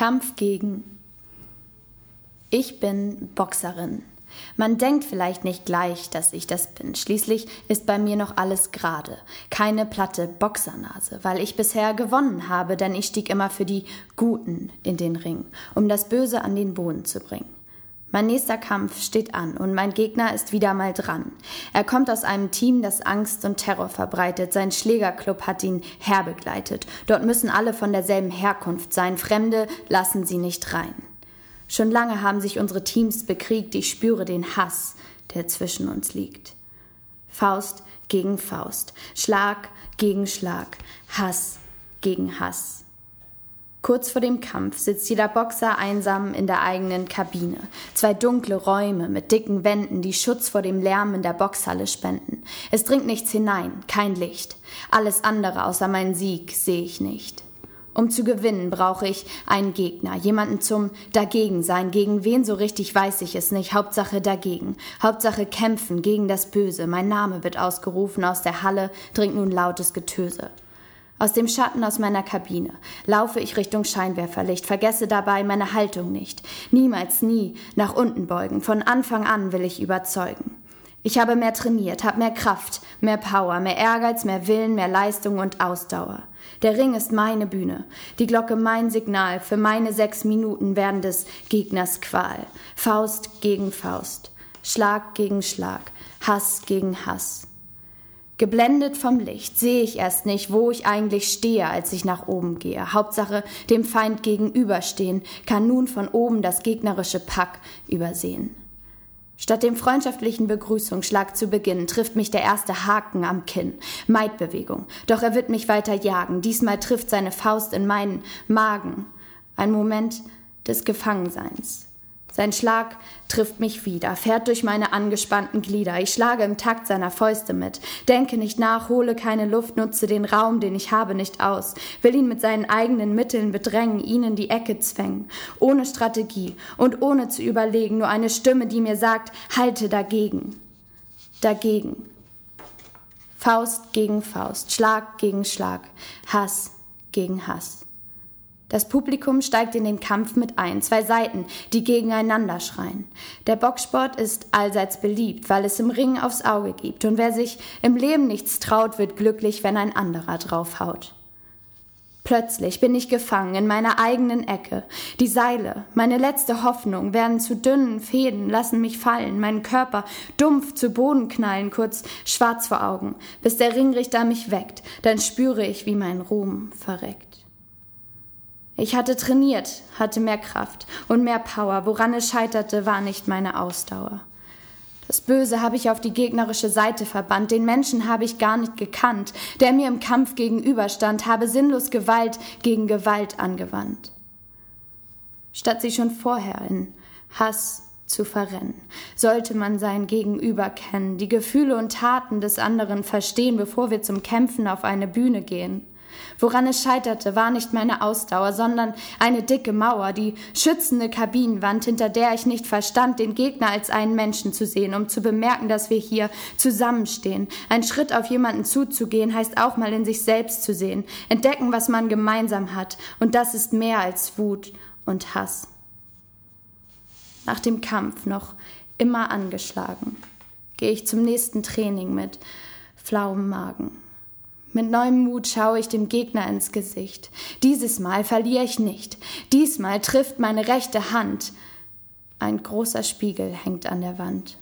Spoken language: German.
Kampf gegen. Ich bin Boxerin. Man denkt vielleicht nicht gleich, dass ich das bin. Schließlich ist bei mir noch alles gerade. Keine platte Boxernase, weil ich bisher gewonnen habe, denn ich stieg immer für die Guten in den Ring, um das Böse an den Boden zu bringen. Mein nächster Kampf steht an und mein Gegner ist wieder mal dran. Er kommt aus einem Team, das Angst und Terror verbreitet. Sein Schlägerclub hat ihn herbegleitet. Dort müssen alle von derselben Herkunft sein. Fremde lassen sie nicht rein. Schon lange haben sich unsere Teams bekriegt. Ich spüre den Hass, der zwischen uns liegt. Faust gegen Faust. Schlag gegen Schlag. Hass gegen Hass. Kurz vor dem Kampf sitzt jeder Boxer einsam in der eigenen Kabine. Zwei dunkle Räume mit dicken Wänden, die Schutz vor dem Lärm in der Boxhalle spenden. Es dringt nichts hinein, kein Licht. Alles andere außer meinen Sieg sehe ich nicht. Um zu gewinnen, brauche ich einen Gegner, jemanden zum Dagegensein. Gegen wen so richtig weiß ich es nicht. Hauptsache dagegen. Hauptsache kämpfen gegen das Böse. Mein Name wird ausgerufen. Aus der Halle dringt nun lautes Getöse. Aus dem Schatten aus meiner Kabine laufe ich Richtung Scheinwerferlicht, vergesse dabei meine Haltung nicht. Niemals, nie nach unten beugen. Von Anfang an will ich überzeugen. Ich habe mehr trainiert, habe mehr Kraft, mehr Power, mehr Ehrgeiz, mehr Willen, mehr Leistung und Ausdauer. Der Ring ist meine Bühne, die Glocke mein Signal, für meine sechs Minuten werden des Gegners Qual. Faust gegen Faust, Schlag gegen Schlag, Hass gegen Hass. Geblendet vom Licht sehe ich erst nicht, wo ich eigentlich stehe, als ich nach oben gehe. Hauptsache dem Feind gegenüberstehen, kann nun von oben das gegnerische Pack übersehen. Statt dem freundschaftlichen Begrüßungsschlag zu Beginn trifft mich der erste Haken am Kinn. Meidbewegung. Doch er wird mich weiter jagen. Diesmal trifft seine Faust in meinen Magen. Ein Moment des Gefangenseins. Sein Schlag trifft mich wieder, fährt durch meine angespannten Glieder. Ich schlage im Takt seiner Fäuste mit, denke nicht nach, hole keine Luft, nutze den Raum, den ich habe, nicht aus, will ihn mit seinen eigenen Mitteln bedrängen, ihn in die Ecke zwängen, ohne Strategie und ohne zu überlegen, nur eine Stimme, die mir sagt, halte dagegen. Dagegen. Faust gegen Faust, Schlag gegen Schlag, Hass gegen Hass. Das Publikum steigt in den Kampf mit ein, zwei Seiten, die gegeneinander schreien. Der Boxsport ist allseits beliebt, weil es im Ring aufs Auge gibt, und wer sich im Leben nichts traut, wird glücklich, wenn ein anderer draufhaut. Plötzlich bin ich gefangen in meiner eigenen Ecke. Die Seile, meine letzte Hoffnung, werden zu dünnen Fäden, lassen mich fallen, meinen Körper dumpf zu Boden knallen, kurz schwarz vor Augen, bis der Ringrichter mich weckt, dann spüre ich, wie mein Ruhm verreckt. Ich hatte trainiert, hatte mehr Kraft und mehr Power. Woran es scheiterte, war nicht meine Ausdauer. Das Böse habe ich auf die gegnerische Seite verbannt, den Menschen habe ich gar nicht gekannt, der mir im Kampf gegenüberstand, habe sinnlos Gewalt gegen Gewalt angewandt. Statt sie schon vorher in Hass zu verrennen, sollte man sein Gegenüber kennen, die Gefühle und Taten des anderen verstehen, bevor wir zum Kämpfen auf eine Bühne gehen. Woran es scheiterte, war nicht meine Ausdauer, sondern eine dicke Mauer, die schützende Kabinenwand, hinter der ich nicht verstand, den Gegner als einen Menschen zu sehen, um zu bemerken, dass wir hier zusammenstehen. Ein Schritt auf jemanden zuzugehen, heißt auch mal in sich selbst zu sehen, entdecken, was man gemeinsam hat, und das ist mehr als Wut und Hass. Nach dem Kampf noch immer angeschlagen, gehe ich zum nächsten Training mit flauem Magen. Mit neuem Mut schaue ich dem Gegner ins Gesicht. Dieses Mal verliere ich nicht. Diesmal trifft meine rechte Hand. Ein großer Spiegel hängt an der Wand.